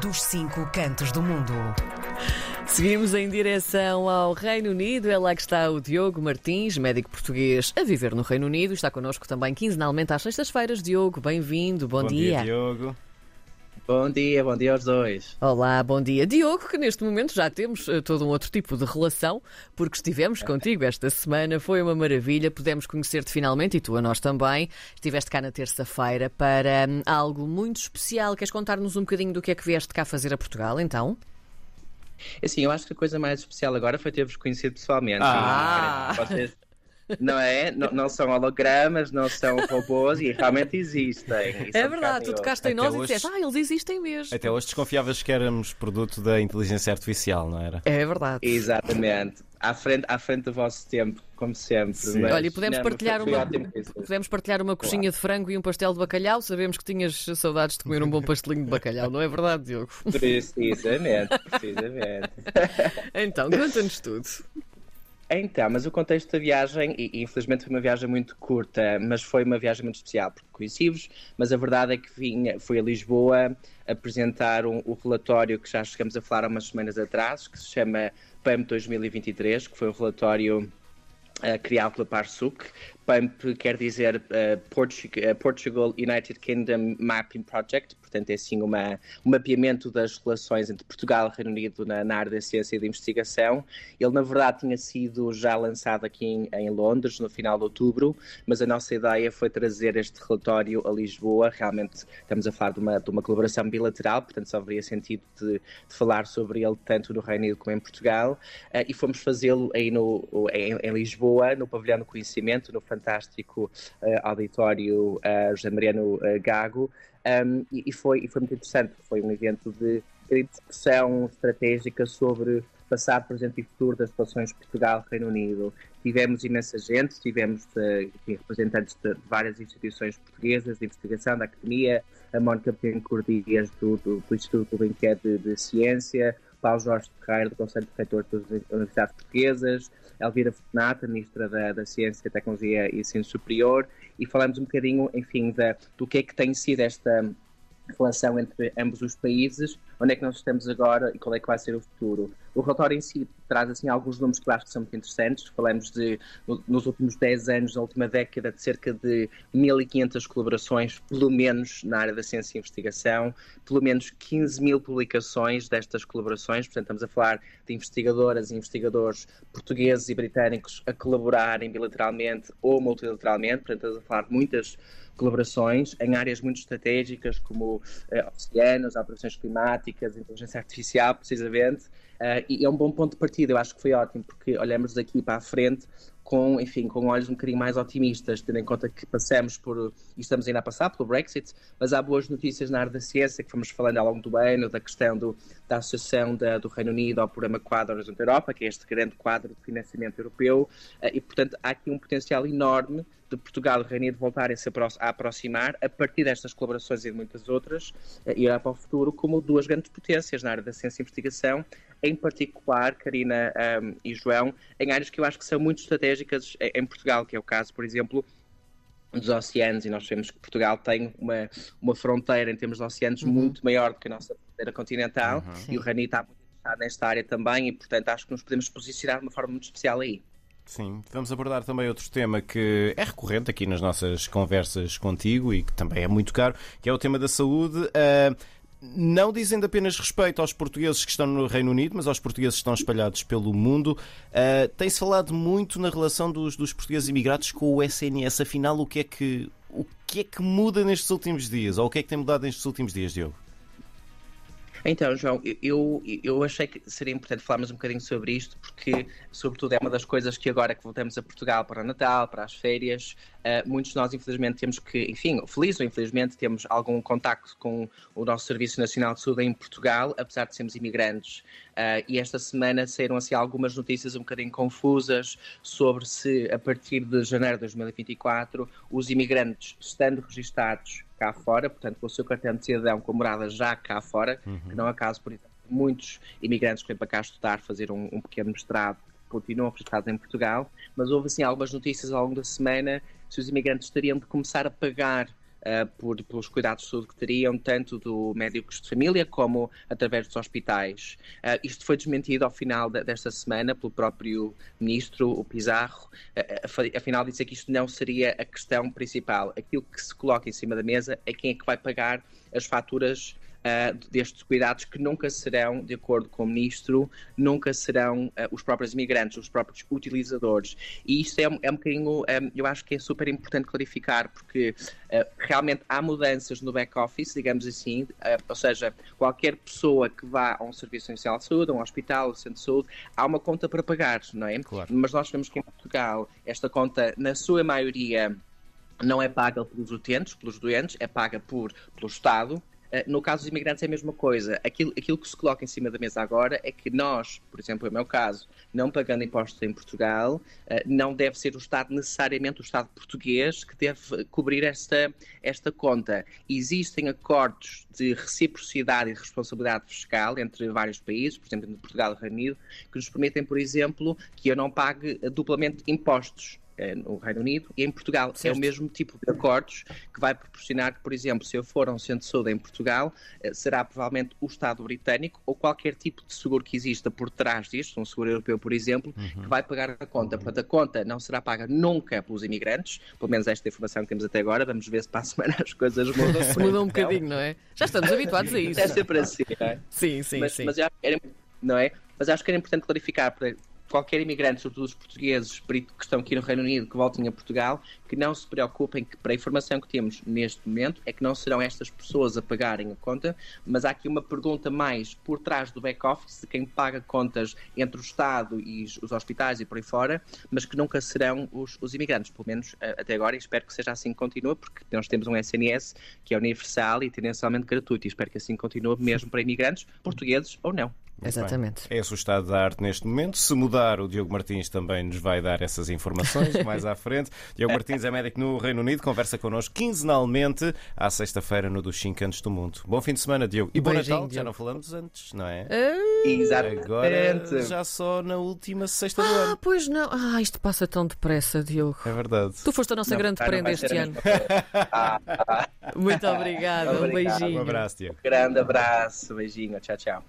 dos cinco cantos do mundo. Seguimos em direção ao Reino Unido. É lá que está o Diogo Martins, médico português a viver no Reino Unido. Está connosco também quinzenalmente às sextas-feiras. Diogo, bem-vindo, bom, Bom dia. dia, Diogo. Bom dia, bom dia aos dois. Olá, bom dia. Diogo, que neste momento já temos eh, todo um outro tipo de relação, porque estivemos contigo esta semana, foi uma maravilha, pudemos conhecer-te finalmente e tu a nós também. Estiveste cá na terça-feira para hum, algo muito especial. Queres contar-nos um bocadinho do que é que vieste cá fazer a Portugal, então? Assim, eu acho que a coisa mais especial agora foi ter-vos conhecido pessoalmente. Ah! Vocês, não é? Não, não são hologramas, não são robôs e realmente existem. E É verdade, tu tocaste em Até nós e hoje- disseste, ah, eles existem mesmo. Até hoje desconfiavas que éramos produto da inteligência artificial, não era? É verdade. Exatamente. À frente, à frente do vosso tempo, como sempre. Sim. mas- Olha, e podemos não, partilhar uma-. Podemos partilhar uma coxinha de frango e um pastel de bacalhau. Sabemos que tinhas saudades de comer um bom pastelinho de bacalhau, não é verdade, Diogo? Precisamente, precisamente. Então, conta-nos tudo. Então, mas o contexto da viagem, e, infelizmente foi uma viagem muito curta, mas foi uma viagem muito especial, porque conheci-vos, mas a verdade é que vinha, fui a Lisboa apresentar um, o relatório que já chegamos a falar há umas semanas atrás, que se chama PAM 2023, que foi um relatório eh, criado pela Parsuk. PAMP quer dizer Portu- eh, Portugal United Kingdom Mapping Project, portanto é assim uma, um mapeamento das relações entre Portugal e Reino Unido na, na área da ciência e da investigação. Ele, na verdade, tinha sido já lançado aqui em, em Londres no final de outubro, mas a nossa ideia foi trazer este relatório a Lisboa. Realmente estamos a falar de uma, de uma colaboração bilateral, portanto só haveria sentido de, de falar sobre ele tanto no Reino Unido como em Portugal. Eh, e fomos fazê-lo aí no, em, em Lisboa, no Pavilhão do Conhecimento, no fantástico eh, auditório eh, José Mariano eh, Gago. Um, e, e foi, e foi muito interessante, foi um evento de, discussão estratégica sobre passado, presente e futuro das relações Portugal-Reino Unido. Tivemos imensa gente, tivemos enfim, representantes de, várias instituições portuguesas de investigação, da academia, a Mónica Pencourt Dias do, do, do Instituto de, de Ciência, Paulo Jorge Ferreira, do Conselho de Reitores das Universidades Portuguesas, Elvira Fortunato, Ministra da, da Ciência, Tecnologia e Ensino Superior, e falamos um bocadinho, enfim, da, do que é que tem sido esta relação entre ambos os países, onde é que nós estamos agora e qual é que vai ser o futuro. O relatório em si traz assim alguns números que eu acho que são muito interessantes. Falamos de, no- nos últimos 10 anos, na última década, de cerca de 1.500 colaborações, pelo menos na área da ciência e investigação, pelo menos 15 mil publicações destas colaborações. Portanto, estamos a falar de investigadoras e investigadores portugueses e britânicos a colaborarem bilateralmente ou multilateralmente. Portanto, estamos a falar de muitas colaborações em áreas muito estratégicas como eh, oceanos, operações climáticas, inteligência artificial, precisamente. Eh, e é um bom ponto de partida, eu acho que foi ótimo, porque olhamos daqui para a frente com, enfim, com olhos um bocadinho mais otimistas, tendo em conta que passamos por, e estamos ainda a passar pelo Brexit, mas há boas notícias na área da ciência, que fomos falando ao longo do ano, da questão do, da associação da- do Reino Unido ao programa Quadro Horizonte Europa, que é este grande quadro de financiamento europeu, eh, e, portanto, há aqui um potencial enorme de Portugal e Reino Unido voltarem -se a, apro- a aproximar a partir destas colaborações e de muitas outras, eh, e olhar para o futuro como duas grandes potências na área da ciência e investigação, em particular, Karina ahm, e João, em áreas que eu acho que são muito estratégicas em, em Portugal, que é o caso, por exemplo, dos oceanos, e nós sabemos que Portugal tem uma, uma fronteira em termos de oceanos muito maior do que a nossa fronteira continental, e o Reino Unido está muito interessado nesta área também, e portanto acho que nos podemos posicionar de uma forma muito especial aí. Sim, vamos abordar também outro tema que é recorrente aqui nas nossas conversas contigo e que também é muito caro, que é o tema da saúde. Ah, não dizendo apenas respeito aos portugueses que estão no Reino Unido, mas aos portugueses que estão espalhados pelo mundo. Ah, Tem-se falado muito na relação dos, dos portugueses imigrados com o SNS. Afinal, o que, é que, o que é que muda nestes últimos dias? Ou o que é que tem mudado nestes últimos dias, Diogo? Então, João, eu, eu achei que seria importante falarmos um bocadinho sobre isto, porque, sobretudo, é uma das coisas que agora que voltamos a Portugal para o Natal, para as férias, eh, muitos de nós, infelizmente, temos que, enfim, feliz ou infelizmente, temos algum contacto com o nosso Serviço Nacional de Saúde em Portugal, apesar de sermos imigrantes. Eh, e esta semana saíram assim algumas notícias um bocadinho confusas sobre se, a partir de janeiro de 2024, os imigrantes, estando registados cá fora, portanto, com o seu cartão de cidadão com morada já cá fora, que não é caso, por exemplo, muitos imigrantes que vêm para cá estudar, fazer um, um pequeno mestrado, continuam registrados em Portugal, mas houve assim algumas notícias ao longo da semana se os imigrantes teriam de começar a pagar por, pelos cuidados de saúde que teriam, tanto do médicos de família como através dos hospitais. Uh, isto foi desmentido ao final de, desta semana pelo próprio ministro, o Pizarro. Uh, afinal, disse que isto não seria a questão principal. Aquilo que se coloca em cima da mesa é quem é que vai pagar as faturas uh, destes cuidados que nunca serão, de acordo com o Ministro, nunca serão uh, os próprios imigrantes, os próprios utilizadores. E isto é, é um bocadinho, um, eh, eu acho que é super importante clarificar, porque uh, realmente há mudanças no back-office, digamos assim, ou seja, qualquer pessoa que vá a um serviço inicial de saúde, a um hospital, a um centro de saúde, há uma conta para pagar, não é? Claro. Mas nós sabemos que em Portugal esta conta, na sua maioria, não é paga pelos utentes, pelos doentes, é paga por, pelo Estado eh, no caso dos imigrantes é a mesma coisa. Aquilo, aquilo que se coloca em cima da mesa agora é que nós, por exemplo, no meu caso, não pagando impostos em Portugal, eh, não deve ser o Estado, necessariamente o Estado português, que deve cobrir esta, esta conta. Existem acordos de reciprocidade e responsabilidade fiscal entre vários países, por exemplo, entre Portugal e Reino Unido, que nos permitem, por exemplo, que eu não pague duplamente impostos é, no Reino Unido e em Portugal. Certo. É o mesmo tipo de acordos que vai proporcionar que, por exemplo, se eu for a um centro de saúde em Portugal, eh, será provavelmente o Estado britânico ou qualquer tipo de seguro que exista por trás disto, um seguro europeu, por exemplo, uhum. que vai pagar a conta. Uhum. Portanto, a conta não será paga nunca pelos imigrantes, pelo menos esta informação que temos até agora. Vamos ver se para a semana as coisas mudam. Se mudam um bocadinho, não é? Já estamos habituados a isso. É sempre assim, não é? Sim, sim, mas, sim. Mas, era, não é? mas acho que era importante clarificar qualquer imigrante, sobretudo os portugueses que estão aqui no Reino Unido, que voltem a Portugal, que não se preocupem que, para a informação que temos neste momento, é que não serão estas pessoas a pagarem a conta, mas há aqui uma pergunta mais por trás do back-office de quem paga contas entre o Estado e os hospitais e por aí fora, mas que nunca serão os, os imigrantes, pelo menos eh, até agora, e espero que seja assim que continue, porque nós temos um SNS que é universal e tendencialmente gratuito, e espero que assim continue mesmo para imigrantes, portugueses ou não. Muito Exatamente. Bem. É o estado da arte neste momento. Se mudar, o Diogo Martins também nos vai dar essas informações mais à frente. Diogo Martins é médico no Reino Unido, conversa connosco quinzenalmente à sexta-feira no dos 5 Cantos do Mundo. Bom fim de semana, Diogo. E bom Beijinho, Natal, Diogo. já não falamos antes, não é? Uh... Exatamente. Agora já só na última sexta do ano. Ah, pois não. Ah, isto passa tão depressa, Diogo. É verdade. Tu foste a nossa não, grande prenda este ano. ah, ah. Muito obrigada. Um beijinho. Um abraço, Diogo. Grande abraço. Beijinho. Tchau, tchau.